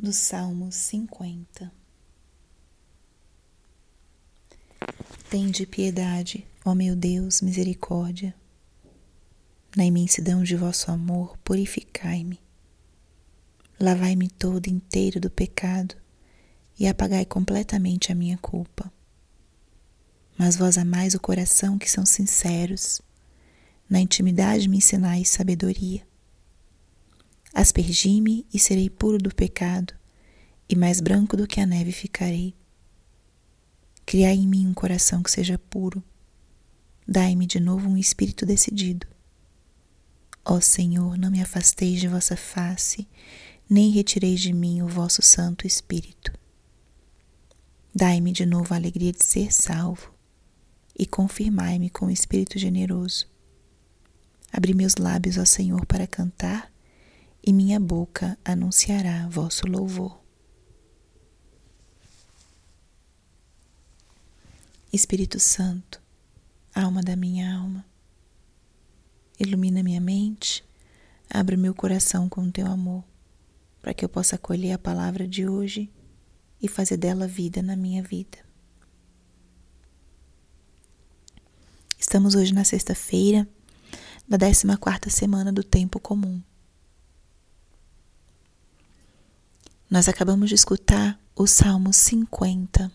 do Salmo 50 Tende piedade, ó meu Deus, misericórdia. Na imensidão de vosso amor, purificai-me. Lavai-me todo inteiro do pecado e apagai completamente a minha culpa. Mas vós amais o coração que são sinceros. Na intimidade me ensinais sabedoria. Aspergi-me e serei puro do pecado, e mais branco do que a neve ficarei. Criai em mim um coração que seja puro. Dai-me de novo um espírito decidido. Ó Senhor, não me afasteis de vossa face, nem retireis de mim o vosso Santo Espírito. Dai-me de novo a alegria de ser salvo e confirmai-me com o espírito generoso. Abri meus lábios, ó Senhor, para cantar e minha boca anunciará vosso louvor. Espírito Santo, alma da minha alma, ilumina minha mente, abre meu coração com teu amor, para que eu possa acolher a palavra de hoje e fazer dela vida na minha vida. Estamos hoje na sexta-feira da 14 quarta semana do tempo comum. Nós acabamos de escutar o Salmo 50,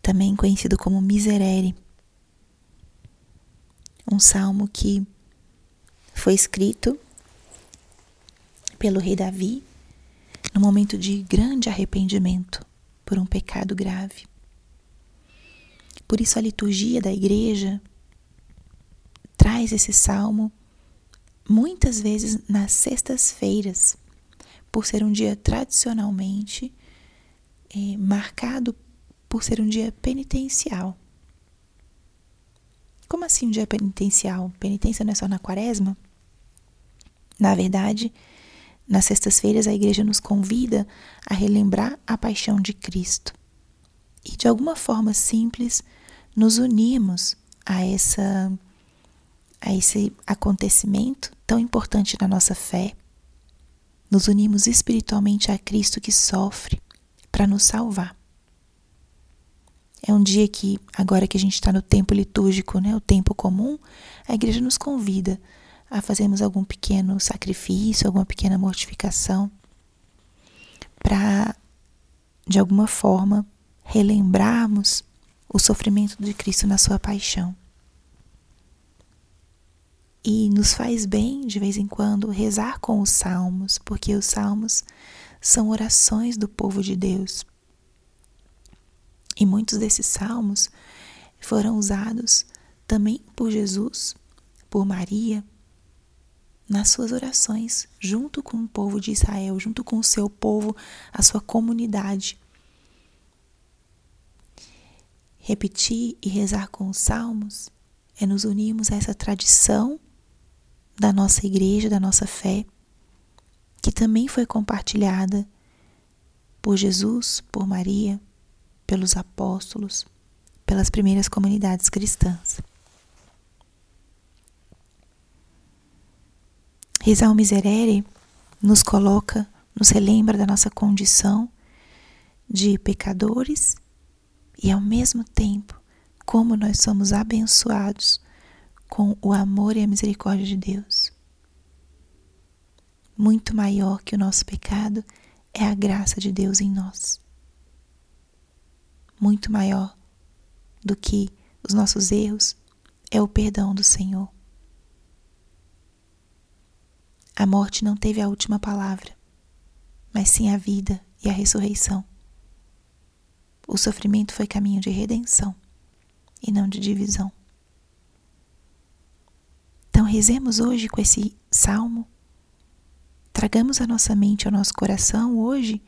também conhecido como Miserere. Um salmo que foi escrito pelo rei Davi no momento de grande arrependimento por um pecado grave. Por isso a liturgia da igreja traz esse salmo muitas vezes nas sextas-feiras por ser um dia tradicionalmente é, marcado por ser um dia penitencial. Como assim um dia penitencial? Penitência não é só na quaresma? Na verdade, nas sextas-feiras a igreja nos convida a relembrar a paixão de Cristo e de alguma forma simples nos unirmos a essa a esse acontecimento tão importante na nossa fé nos unimos espiritualmente a Cristo que sofre para nos salvar. É um dia que, agora que a gente está no tempo litúrgico, né, o tempo comum, a igreja nos convida a fazermos algum pequeno sacrifício, alguma pequena mortificação, para, de alguma forma, relembrarmos o sofrimento de Cristo na sua paixão. E nos faz bem, de vez em quando, rezar com os salmos, porque os salmos são orações do povo de Deus. E muitos desses salmos foram usados também por Jesus, por Maria, nas suas orações, junto com o povo de Israel, junto com o seu povo, a sua comunidade. Repetir e rezar com os salmos é nos unirmos a essa tradição da nossa igreja, da nossa fé, que também foi compartilhada por Jesus, por Maria, pelos apóstolos, pelas primeiras comunidades cristãs. Rezar o Miserere nos coloca, nos relembra da nossa condição de pecadores e, ao mesmo tempo, como nós somos abençoados com o amor e a misericórdia de Deus. Muito maior que o nosso pecado é a graça de Deus em nós. Muito maior do que os nossos erros é o perdão do Senhor. A morte não teve a última palavra, mas sim a vida e a ressurreição. O sofrimento foi caminho de redenção e não de divisão. Rezemos hoje com esse salmo. Tragamos a nossa mente ao nosso coração hoje,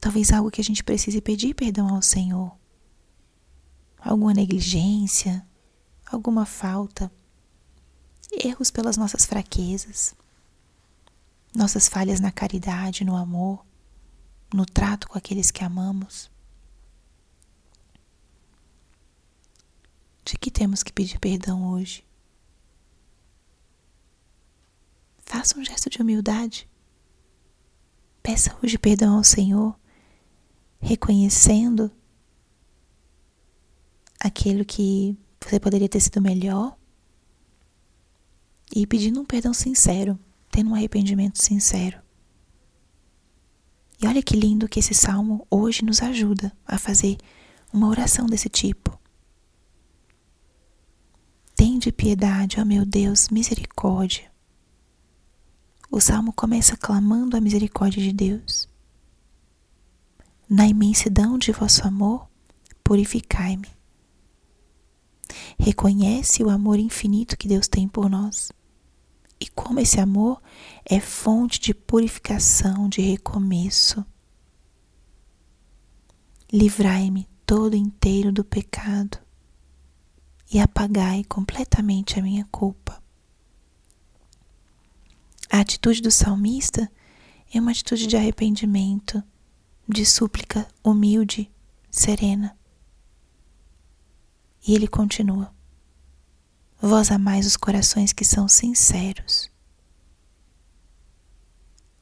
talvez algo que a gente precise pedir perdão ao Senhor. Alguma negligência, alguma falta, erros pelas nossas fraquezas, nossas falhas na caridade, no amor, no trato com aqueles que amamos. De que temos que pedir perdão hoje? Faça um gesto de humildade. Peça hoje perdão ao Senhor, reconhecendo aquilo que você poderia ter sido melhor e pedindo um perdão sincero, tendo um arrependimento sincero. E olha que lindo que esse salmo hoje nos ajuda a fazer uma oração desse tipo. Tende piedade, ó meu Deus, misericórdia. O salmo começa clamando a misericórdia de Deus. Na imensidão de vosso amor, purificai-me. Reconhece o amor infinito que Deus tem por nós e como esse amor é fonte de purificação, de recomeço. Livrai-me todo inteiro do pecado e apagai completamente a minha culpa. A atitude do salmista é uma atitude de arrependimento, de súplica humilde, serena. E ele continua: Vós amais os corações que são sinceros.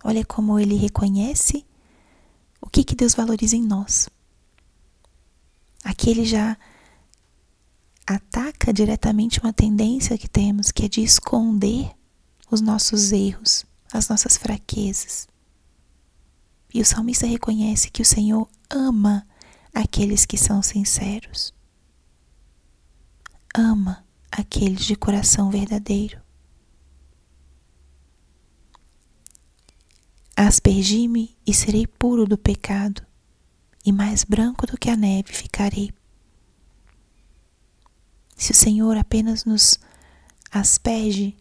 Olha como ele reconhece o que, que Deus valoriza em nós. Aqui ele já ataca diretamente uma tendência que temos, que é de esconder os nossos erros, as nossas fraquezas. E o salmista reconhece que o Senhor ama aqueles que são sinceros. Ama aqueles de coração verdadeiro. Aspergi-me e serei puro do pecado, e mais branco do que a neve ficarei. Se o Senhor apenas nos asperge,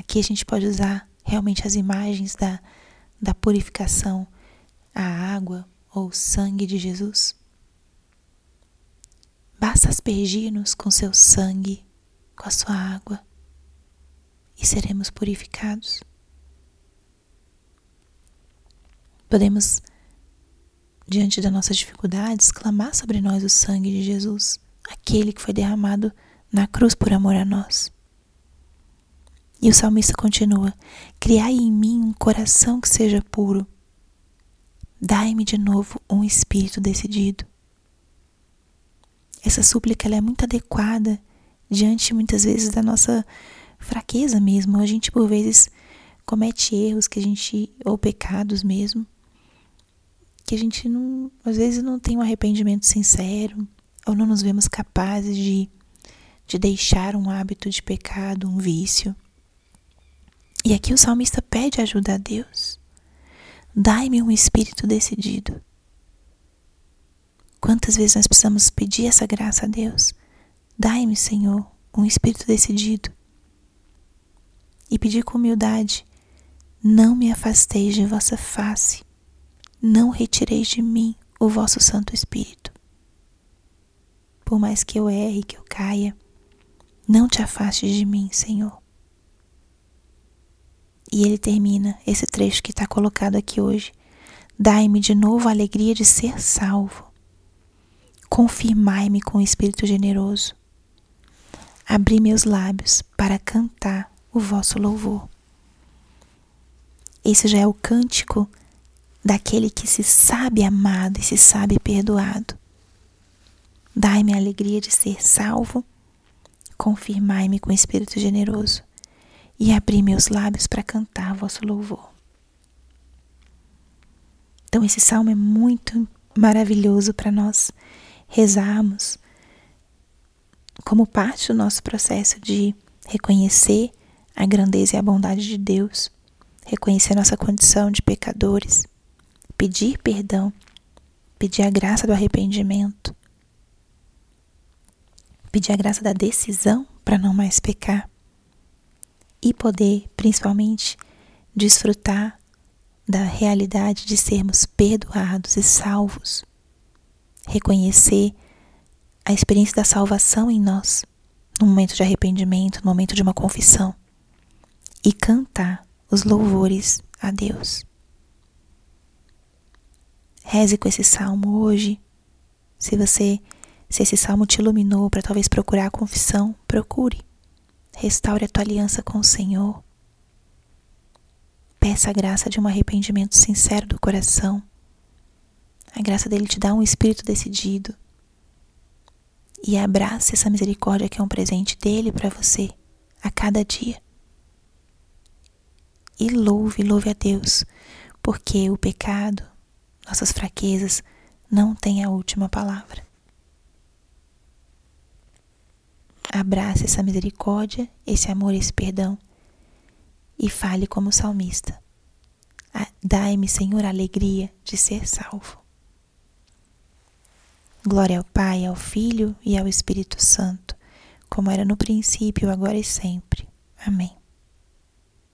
aqui a gente pode usar realmente as imagens da, da purificação, a água ou o sangue de Jesus. Basta aspergir-nos com seu sangue, com a sua água, e seremos purificados. Podemos, diante das nossas dificuldades, clamar sobre nós o sangue de Jesus, aquele que foi derramado na cruz por amor a nós. E o salmista continua: Criai em mim um coração que seja puro. Dai-me de novo um espírito decidido. Essa súplica é muito adequada diante muitas vezes da nossa fraqueza mesmo. A gente por vezes comete erros que a gente ou pecados mesmo que a gente não, às vezes não tem um arrependimento sincero ou não nos vemos capazes de de deixar um hábito de pecado, um vício. E aqui o salmista pede ajuda a Deus. Dai-me um espírito decidido. Quantas vezes nós precisamos pedir essa graça a Deus? Dai-me, Senhor, um espírito decidido. E pedir com humildade: Não me afasteis de vossa face, não retireis de mim o vosso Santo Espírito. Por mais que eu erre, que eu caia, não te afastes de mim, Senhor. E ele termina esse trecho que está colocado aqui hoje. Dai-me de novo a alegria de ser salvo confirmai-me com o Espírito generoso. Abri meus lábios para cantar o vosso louvor. Esse já é o cântico daquele que se sabe amado e se sabe perdoado. Dai-me a alegria de ser salvo, confirmai-me com o Espírito generoso e abri meus lábios para cantar vosso louvor. Então, esse salmo é muito maravilhoso para nós rezarmos como parte do nosso processo de reconhecer a grandeza e a bondade de Deus, reconhecer nossa condição de pecadores, pedir perdão, pedir a graça do arrependimento, pedir a graça da decisão para não mais pecar e poder, principalmente, desfrutar da realidade de sermos perdoados e salvos reconhecer a experiência da salvação em nós, no momento de arrependimento, no momento de uma confissão, e cantar os louvores a Deus. Reze com esse salmo hoje. Se você, se esse salmo te iluminou para talvez procurar a confissão, procure. Restaure a tua aliança com o Senhor. Peça a graça de um arrependimento sincero do coração. A graça dele te dá um espírito decidido. E abrace essa misericórdia que é um presente dele para você a cada dia. E louve, louve a Deus, porque o pecado, nossas fraquezas, não têm a última palavra. Abrace essa misericórdia, esse amor, esse perdão e fale como salmista: Dai-me, Senhor, a alegria de ser salvo. Glória ao Pai, ao Filho e ao Espírito Santo, como era no princípio, agora e sempre. Amém.